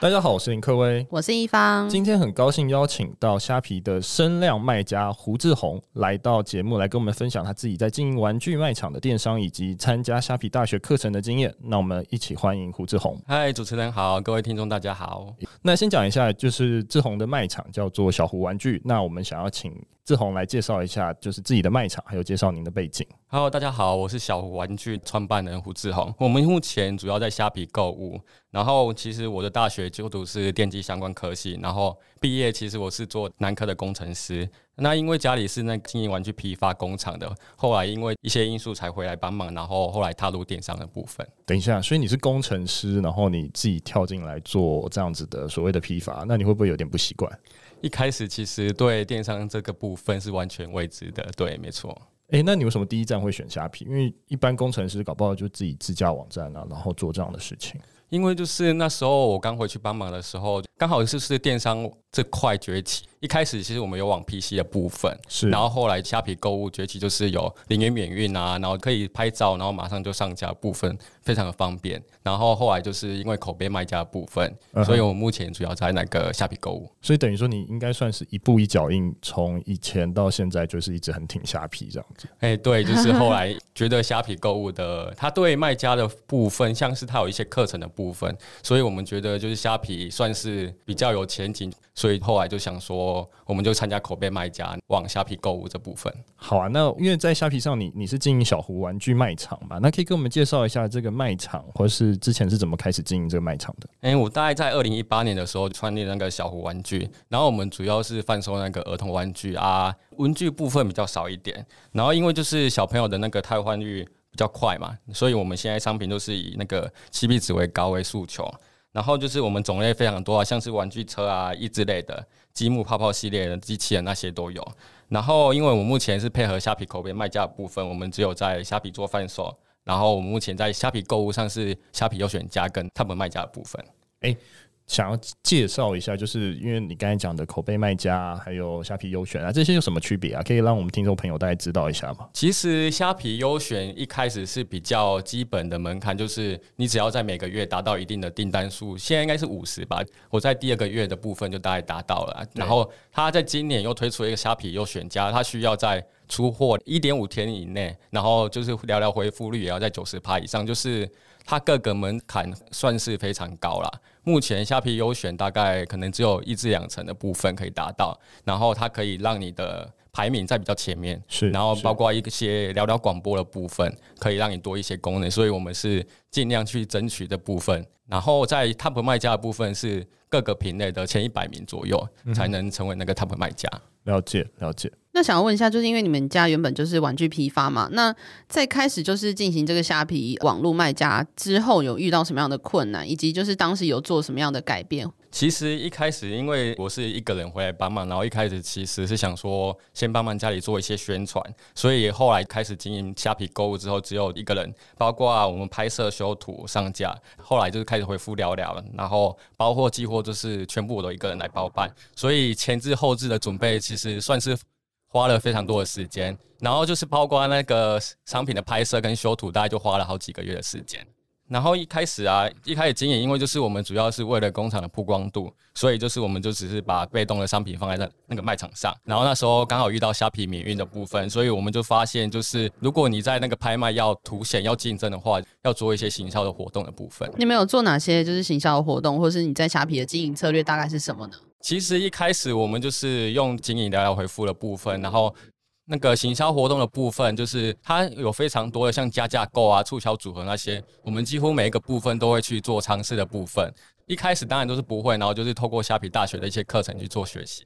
大家好，我是林克威，我是一方。今天很高兴邀请到虾皮的声量卖家胡志宏来到节目，来跟我们分享他自己在经营玩具卖场的电商以及参加虾皮大学课程的经验。那我们一起欢迎胡志宏。嗨，主持人好，各位听众大家好。那先讲一下，就是志宏的卖场叫做小胡玩具。那我们想要请志宏来介绍一下，就是自己的卖场，还有介绍您的背景。Hello，大家好，我是小玩具创办人胡志宏。我们目前主要在虾皮购物，然后其实我的大学就读是电机相关科系，然后毕业其实我是做南科的工程师。那因为家里是那经营玩具批发工厂的，后来因为一些因素才回来帮忙，然后后来踏入电商的部分。等一下，所以你是工程师，然后你自己跳进来做这样子的所谓的批发，那你会不会有点不习惯？一开始其实对电商这个部分是完全未知的，对，没错。诶、欸，那你为什么第一站会选虾皮？因为一般工程师搞不好就自己自架网站啊，然后做这样的事情。因为就是那时候我刚回去帮忙的时候，刚好就是电商这块崛起。一开始其实我们有往 PC 的部分，是，然后后来虾皮购物崛起，就是有零元免运啊，然后可以拍照，然后马上就上架部分，非常的方便。然后后来就是因为口碑卖家的部分，嗯、所以我目前主要在那个虾皮购物。所以等于说你应该算是一步一脚印，从以前到现在就是一直很挺虾皮这样子。哎，对，就是后来觉得虾皮购物的，它对卖家的部分，像是它有一些课程的部分，所以我们觉得就是虾皮算是比较有前景，所以后来就想说，我们就参加口碑卖家往虾皮购物这部分。好啊，那因为在虾皮上你，你你是经营小胡玩具卖场嘛？那可以跟我们介绍一下这个卖场，或是之前是怎么开始经营这个卖场的？哎、欸，我大概在二零一八年的时候创立那个小胡玩具，然后我们主要是贩售那个儿童玩具啊，文具部分比较少一点。然后因为就是小朋友的那个汰换率比较快嘛，所以我们现在商品都是以那个 CP 值为高为诉求。然后就是我们种类非常多啊，像是玩具车啊、益智类的、积木泡泡系列的机器人那些都有。然后因为我目前是配合虾皮口碑卖家的部分，我们只有在虾皮做贩售。然后我目前在虾皮购物上是虾皮优选家跟他们卖家的部分。诶想要介绍一下，就是因为你刚才讲的口碑卖家，还有虾皮优选啊，这些有什么区别啊？可以让我们听众朋友大概知道一下吗？其实虾皮优选一开始是比较基本的门槛，就是你只要在每个月达到一定的订单数，现在应该是五十吧。我在第二个月的部分就大概达到了。然后他在今年又推出一个虾皮优选家，他需要在出货一点五天以内，然后就是聊聊回复率也要在九十趴以上，就是。它各个门槛算是非常高了。目前虾皮优选大概可能只有一至两成的部分可以达到，然后它可以让你的排名在比较前面，是，然后包括一些聊聊广播的部分，可以让你多一些功能，所以我们是尽量去争取的部分。然后在 Top 卖家的部分是各个品类的前一百名左右才能成为那个 Top 卖家。了解，了解。那想要问一下，就是因为你们家原本就是玩具批发嘛，那在开始就是进行这个虾皮网络卖家之后，有遇到什么样的困难，以及就是当时有做什么样的改变？其实一开始，因为我是一个人回来帮忙，然后一开始其实是想说先帮忙家里做一些宣传，所以后来开始经营虾皮购物之后，只有一个人，包括我们拍摄、修图、上架，后来就是开始回复聊聊了，然后包括、寄货就是全部我都一个人来包办，所以前置后置的准备其实算是。花了非常多的时间，然后就是包括那个商品的拍摄跟修图，大概就花了好几个月的时间。然后一开始啊，一开始经营，因为就是我们主要是为了工厂的曝光度，所以就是我们就只是把被动的商品放在那那个卖场上。然后那时候刚好遇到虾皮免运的部分，所以我们就发现，就是如果你在那个拍卖要凸显要竞争的话，要做一些行销的活动的部分。你们有做哪些就是行销的活动，或是你在虾皮的经营策略大概是什么呢？其实一开始我们就是用经营聊聊回复的部分，然后那个行销活动的部分，就是它有非常多的像加价购啊、促销组合那些，我们几乎每一个部分都会去做尝试的部分。一开始当然都是不会，然后就是透过虾皮大学的一些课程去做学习。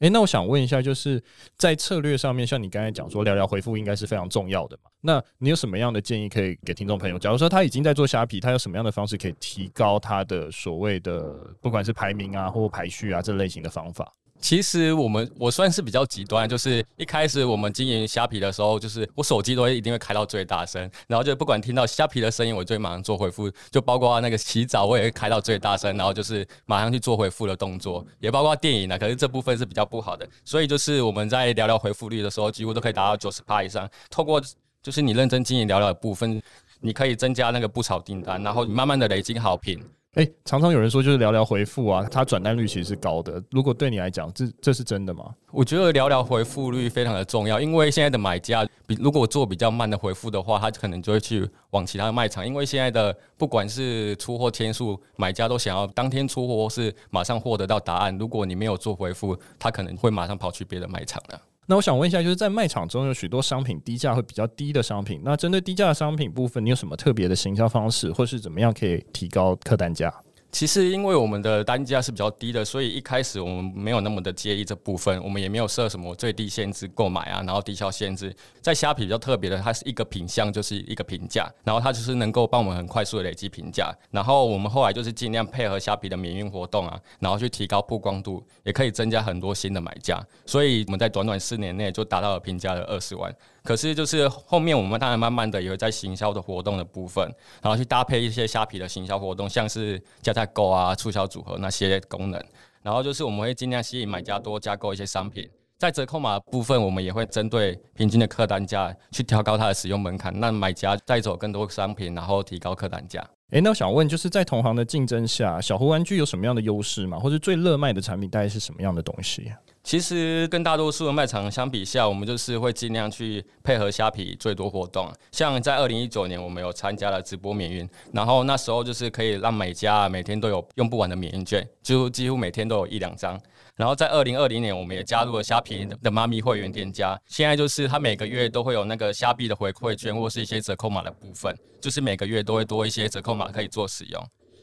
哎、欸，那我想问一下，就是在策略上面，像你刚才讲说聊聊回复应该是非常重要的嘛？那你有什么样的建议可以给听众朋友？假如说他已经在做虾皮，他有什么样的方式可以提高他的所谓的不管是排名啊或排序啊这类型的方法？其实我们我算是比较极端，就是一开始我们经营虾皮的时候，就是我手机都会一定会开到最大声，然后就不管听到虾皮的声音，我就会马上做回复，就包括那个洗澡我也会开到最大声，然后就是马上去做回复的动作，也包括电影呢。可是这部分是比较不好的，所以就是我们在聊聊回复率的时候，几乎都可以达到九十趴以上。透过就是你认真经营聊聊的部分，你可以增加那个不少订单，然后你慢慢的累积好评。哎、常常有人说就是聊聊回复啊，它转单率其实是高的。如果对你来讲，这这是真的吗？我觉得聊聊回复率非常的重要，因为现在的买家比如果做比较慢的回复的话，他可能就会去往其他的卖场。因为现在的不管是出货天数，买家都想要当天出货，或是马上获得到答案。如果你没有做回复，他可能会马上跑去别的卖场了。那我想问一下，就是在卖场中有许多商品低价会比较低的商品，那针对低价的商品部分，你有什么特别的行销方式，或是怎么样可以提高客单价？其实，因为我们的单价是比较低的，所以一开始我们没有那么的介意这部分，我们也没有设什么最低限制购买啊，然后低消限制。在虾皮比较特别的，它是一个品相就是一个评价，然后它就是能够帮我们很快速的累积评价。然后我们后来就是尽量配合虾皮的免运活动啊，然后去提高曝光度，也可以增加很多新的买家。所以我们在短短四年内就达到了评价的二十万。可是，就是后面我们当然慢慢的也会在行销的活动的部分，然后去搭配一些虾皮的行销活动，像是加价购啊、促销组合那些功能。然后就是我们会尽量吸引买家多加购一些商品，在折扣码部分，我们也会针对平均的客单价去调高它的使用门槛，让买家带走更多商品，然后提高客单价。诶，那我想问，就是在同行的竞争下，小胡玩具有什么样的优势吗？或者最热卖的产品大概是什么样的东西？其实跟大多数的卖场相比下，我们就是会尽量去配合虾皮最多活动。像在二零一九年，我们有参加了直播免运，然后那时候就是可以让每家每天都有用不完的免运券，就几乎每天都有一两张。然后在二零二零年，我们也加入了虾皮的妈咪会员店家，现在就是它每个月都会有那个虾币的回馈券或是一些折扣码的部分，就是每个月都会多一些折扣码可以做使用。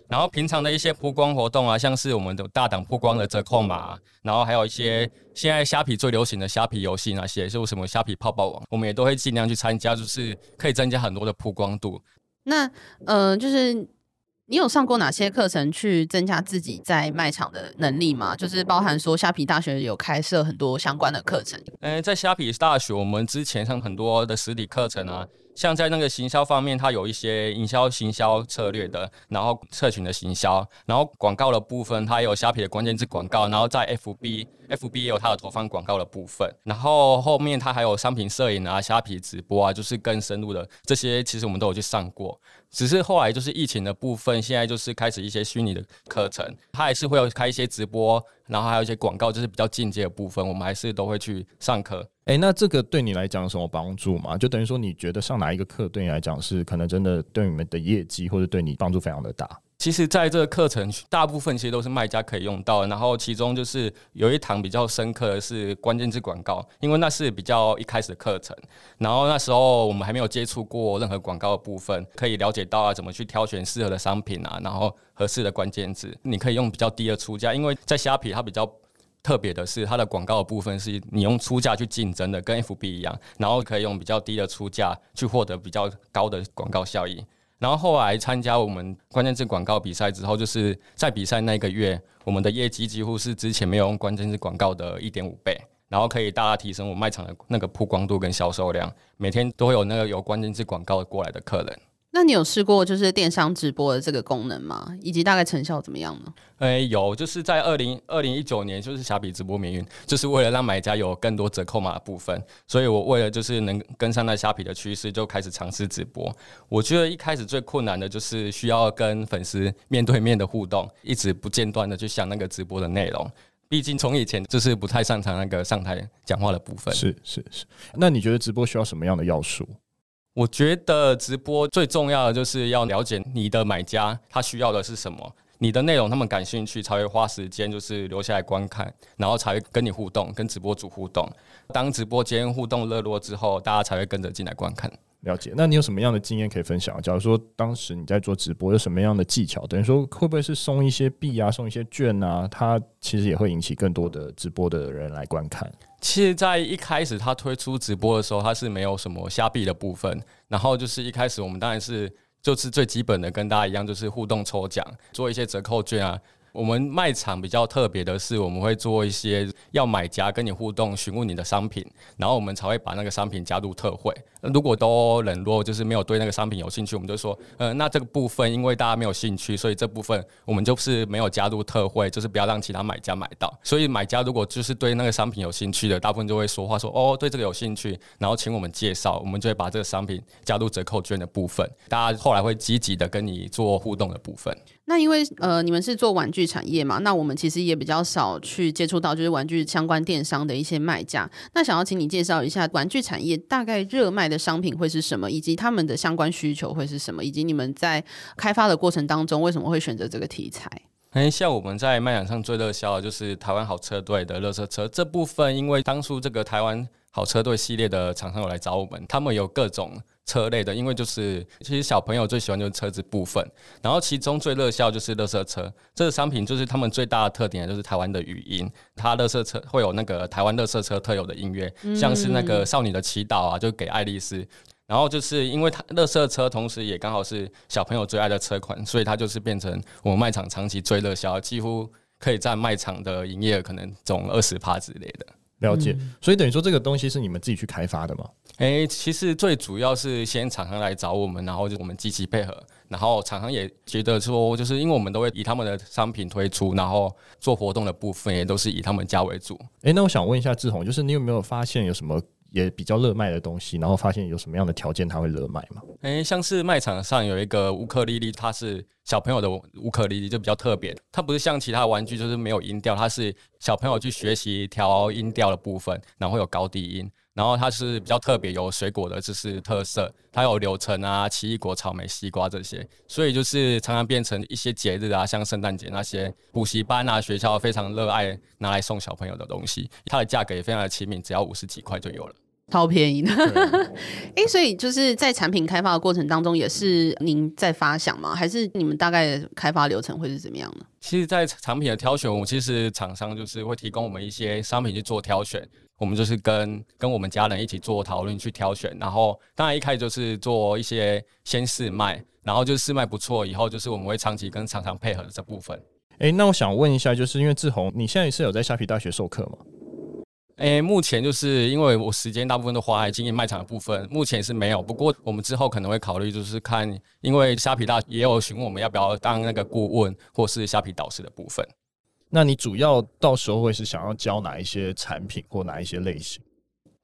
然后平常的一些曝光活动啊，像是我们的大档曝光的折扣码，然后还有一些现在虾皮最流行的虾皮游戏那些，就什么虾皮泡泡网，我们也都会尽量去参加，就是可以增加很多的曝光度。那呃，就是你有上过哪些课程去增加自己在卖场的能力吗？就是包含说虾皮大学有开设很多相关的课程。嗯，在虾皮大学，我们之前上很多的实体课程啊。像在那个行销方面，它有一些营销行销策略的，然后社群的行销，然后广告的部分，它有虾皮的关键字广告，然后在 FB，FB 也有它的投放广告的部分，然后后面它还有商品摄影啊、虾皮直播啊，就是更深入的这些，其实我们都有去上过。只是后来就是疫情的部分，现在就是开始一些虚拟的课程，它还是会有开一些直播，然后还有一些广告，就是比较进阶的部分，我们还是都会去上课。诶、那这个对你来讲有什么帮助吗？就等于说，你觉得上哪一个课对你来讲是可能真的对你们的业绩或者对你帮助非常的大？其实，在这个课程，大部分其实都是卖家可以用到。然后，其中就是有一堂比较深刻的是关键字广告，因为那是比较一开始的课程。然后那时候我们还没有接触过任何广告的部分，可以了解到啊怎么去挑选适合的商品啊，然后合适的关键字，你可以用比较低的出价，因为在虾皮它比较。特别的是，它的广告的部分是你用出价去竞争的，跟 FB 一样，然后可以用比较低的出价去获得比较高的广告效益。然后后来参加我们关键字广告比赛之后，就是在比赛那个月，我们的业绩几乎是之前没有用关键字广告的一点五倍，然后可以大大提升我卖场的那个曝光度跟销售量，每天都会有那个有关键字广告过来的客人。那你有试过就是电商直播的这个功能吗？以及大概成效怎么样呢？诶、欸，有，就是在二零二零一九年，就是虾皮直播免运，就是为了让买家有更多折扣码的部分，所以我为了就是能跟上那虾皮的趋势，就开始尝试直播。我觉得一开始最困难的就是需要跟粉丝面对面的互动，一直不间断的去想那个直播的内容。毕竟从以前就是不太擅长那个上台讲话的部分。是是是。那你觉得直播需要什么样的要素？我觉得直播最重要的就是要了解你的买家他需要的是什么，你的内容他们感兴趣才会花时间就是留下来观看，然后才会跟你互动，跟直播主互动。当直播间互动热络之后，大家才会跟着进来观看。了解，那你有什么样的经验可以分享？假如说当时你在做直播，有什么样的技巧？等于说会不会是送一些币啊，送一些券啊？它其实也会引起更多的直播的人来观看。其实，在一开始他推出直播的时候，他是没有什么虾币的部分。然后就是一开始我们当然是就是最基本的，跟大家一样，就是互动抽奖，做一些折扣券啊。我们卖场比较特别的是，我们会做一些要买家跟你互动，询问你的商品，然后我们才会把那个商品加入特惠。如果都冷落，就是没有对那个商品有兴趣，我们就说，呃，那这个部分因为大家没有兴趣，所以这部分我们就是没有加入特惠，就是不要让其他买家买到。所以买家如果就是对那个商品有兴趣的，大部分就会说话说，哦，对这个有兴趣，然后请我们介绍，我们就会把这个商品加入折扣券的部分。大家后来会积极的跟你做互动的部分。那因为呃，你们是做玩具产业嘛，那我们其实也比较少去接触到就是玩具相关电商的一些卖家。那想要请你介绍一下玩具产业大概热卖的商品会是什么，以及他们的相关需求会是什么，以及你们在开发的过程当中为什么会选择这个题材？哎，像我们在卖场上最热销的就是台湾好车队的热车车这部分，因为当初这个台湾好车队系列的厂商有来找我们，他们有各种。车类的，因为就是其实小朋友最喜欢就是车子部分，然后其中最热销就是乐色车。这个商品，就是他们最大的特点就是台湾的语音，它乐色车会有那个台湾乐色车特有的音乐，像是那个少女的祈祷啊，就给爱丽丝，然后就是因为它乐色车同时也刚好是小朋友最爱的车款，所以它就是变成我们卖场长期最热销，几乎可以占卖场的营业额可能总二十趴之类的。了解，所以等于说这个东西是你们自己去开发的吗？诶、欸，其实最主要是先厂商来找我们，然后就我们积极配合，然后厂商也觉得说，就是因为我们都会以他们的商品推出，然后做活动的部分也都是以他们家为主。诶、欸，那我想问一下志宏，就是你有没有发现有什么？也比较热卖的东西，然后发现有什么样的条件它会热卖吗？诶、像是卖场上有一个乌克丽丽，它是小朋友的乌克丽丽，就比较特别。它不是像其他玩具，就是没有音调，它是小朋友去学习调音调的部分，然后有高低音。然后它是比较特别，有水果的，就是特色。它有柳橙啊、奇异果、草莓、西瓜这些，所以就是常常变成一些节日啊，像圣诞节那些补习班啊、学校非常热爱拿来送小朋友的东西。它的价格也非常的亲民，只要五十几块就有了。超便宜的，哎、欸，所以就是在产品开发的过程当中，也是您在发想吗？还是你们大概的开发流程会是怎么样呢？其实，在产品的挑选，我们其实厂商就是会提供我们一些商品去做挑选，我们就是跟跟我们家人一起做讨论去挑选，然后当然一开始就是做一些先试卖，然后就试卖不错以后，就是我们会长期跟厂商配合的这部分。哎、欸，那我想问一下，就是因为志宏，你现在是有在虾皮大学授课吗？诶、欸，目前就是因为我时间大部分都花在经营卖场的部分，目前是没有。不过我们之后可能会考虑，就是看，因为虾皮大也有询问我们要不要当那个顾问或是虾皮导师的部分。那你主要到时候会是想要教哪一些产品或哪一些类型？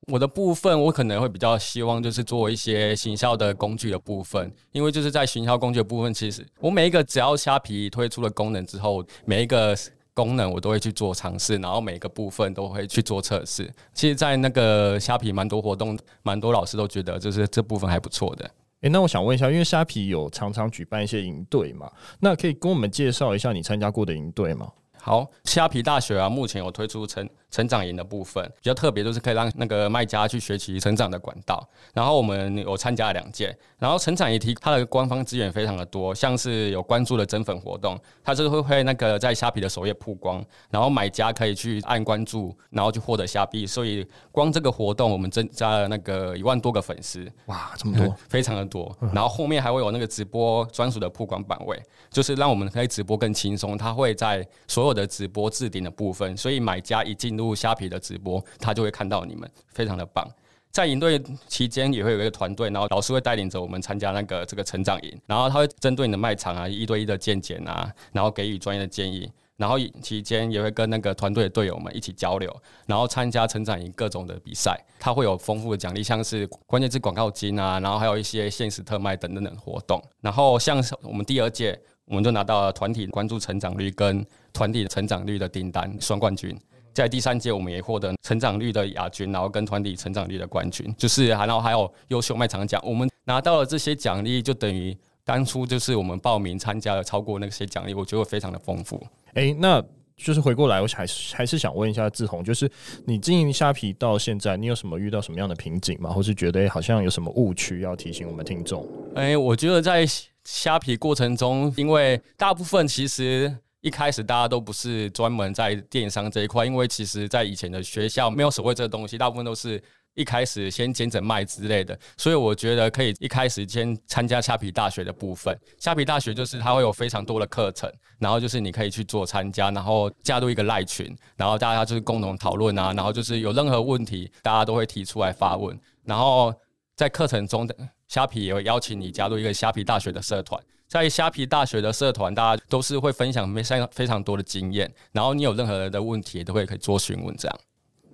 我的部分我可能会比较希望就是做一些行销的工具的部分，因为就是在行销工具的部分，其实我每一个只要虾皮推出了功能之后，每一个。功能我都会去做尝试，然后每个部分都会去做测试。其实，在那个虾皮蛮多活动，蛮多老师都觉得就是这部分还不错的。诶，那我想问一下，因为虾皮有常常举办一些营队嘛，那可以跟我们介绍一下你参加过的营队吗？好，虾皮大学啊，目前有推出成成长营的部分，比较特别，就是可以让那个卖家去学习成长的管道。然后我们有参加了两届，然后成长营提它的官方资源非常的多，像是有关注的增粉活动，它就是会会那个在虾皮的首页曝光，然后买家可以去按关注，然后去获得虾币。所以光这个活动，我们增加了那个一万多个粉丝，哇，这么多，非常的多。然后后面还会有那个直播专属的曝光版位，就是让我们可以直播更轻松。它会在所有的直播置顶的部分，所以买家一进入录虾皮的直播，他就会看到你们，非常的棒。在营队期间也会有一个团队，然后老师会带领着我们参加那个这个成长营，然后他会针对你的卖场啊一对一的见解啊，然后给予专业的建议。然后期间也会跟那个团队的队友们一起交流，然后参加成长营各种的比赛，他会有丰富的奖励，像是关键字广告金啊，然后还有一些限时特卖等等等活动。然后像我们第二届。我们就拿到了团体关注成长率跟团体成长率的订单双冠军，在第三届我们也获得成长率的亚军，然后跟团体成长率的冠军，就是然后还有优秀卖场奖。我们拿到了这些奖励，就等于当初就是我们报名参加了超过那些奖励，我觉得非常的丰富。诶，那就是回过来，我还是还是想问一下志宏，就是你经营虾皮到现在，你有什么遇到什么样的瓶颈吗？或是觉得好像有什么误区要提醒我们听众？诶，我觉得在。虾皮过程中，因为大部分其实一开始大家都不是专门在电商这一块，因为其实在以前的学校没有所谓这个东西，大部分都是一开始先兼着卖之类的，所以我觉得可以一开始先参加虾皮大学的部分。虾皮大学就是它会有非常多的课程，然后就是你可以去做参加，然后加入一个赖群，然后大家就是共同讨论啊，然后就是有任何问题，大家都会提出来发问。然后在课程中的虾皮也会邀请你加入一个虾皮大学的社团，在虾皮大学的社团，大家都是会分享非常非常多的经验，然后你有任何的问题，都会可以做询问这样。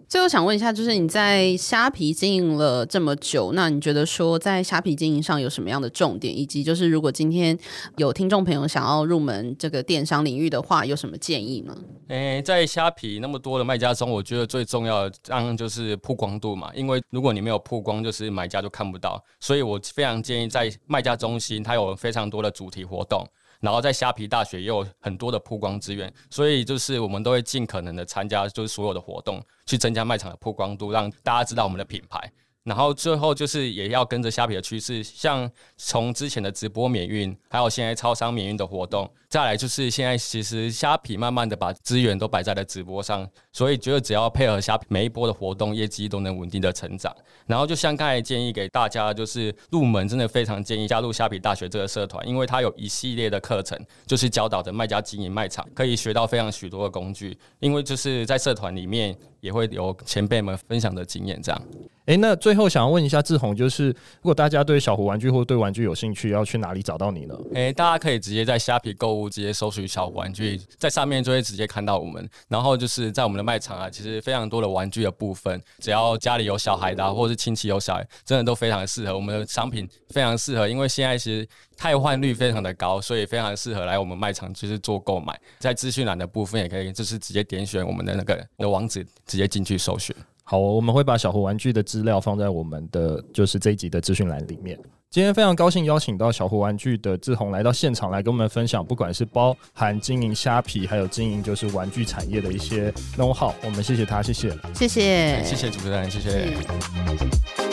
最后想问一下，就是你在虾皮经营了这么久，那你觉得说在虾皮经营上有什么样的重点？以及就是如果今天有听众朋友想要入门这个电商领域的话，有什么建议呢？诶、在虾皮那么多的卖家中，我觉得最重要的当然就是曝光度嘛，因为如果你没有曝光，就是买家就看不到。所以我非常建议在卖家中心，它有非常多的主题活动。然后在虾皮大学也有很多的曝光资源，所以就是我们都会尽可能的参加，就是所有的活动，去增加卖场的曝光度，让大家知道我们的品牌。然后最后就是也要跟着虾皮的趋势，像从之前的直播免运，还有现在超商免运的活动，再来就是现在其实虾皮慢慢的把资源都摆在了直播上，所以觉得只要配合虾皮每一波的活动，业绩都能稳定的成长。然后就像刚才建议给大家，就是入门真的非常建议加入虾皮大学这个社团，因为它有一系列的课程，就是教导着卖家经营卖场，可以学到非常许多的工具。因为就是在社团里面也会有前辈们分享的经验，这样。哎，那最后想要问一下志宏，就是如果大家对小胡玩具或对玩具有兴趣，要去哪里找到你呢？哎，大家可以直接在虾皮购物，直接搜寻小胡玩具，在上面就会直接看到我们。然后就是在我们的卖场啊，其实非常多的玩具的部分，只要家里有小孩的啊，或者是亲戚有小孩，真的都非常的适合。我们的商品非常适合，因为现在其实汰换率非常的高，所以非常适合来我们卖场就是做购买。在资讯栏的部分也可以，就是直接点选我们的那个的网址，直接进去搜寻。好，我们会把小胡玩具的资料放在我们的就是这一集的资讯栏里面。今天非常高兴邀请到小胡玩具的志宏来到现场来跟我们分享，不管是包含经营虾皮，还有经营就是玩具产业的一些 know how。我们谢谢他，谢谢，谢谢，谢谢主持人，谢谢。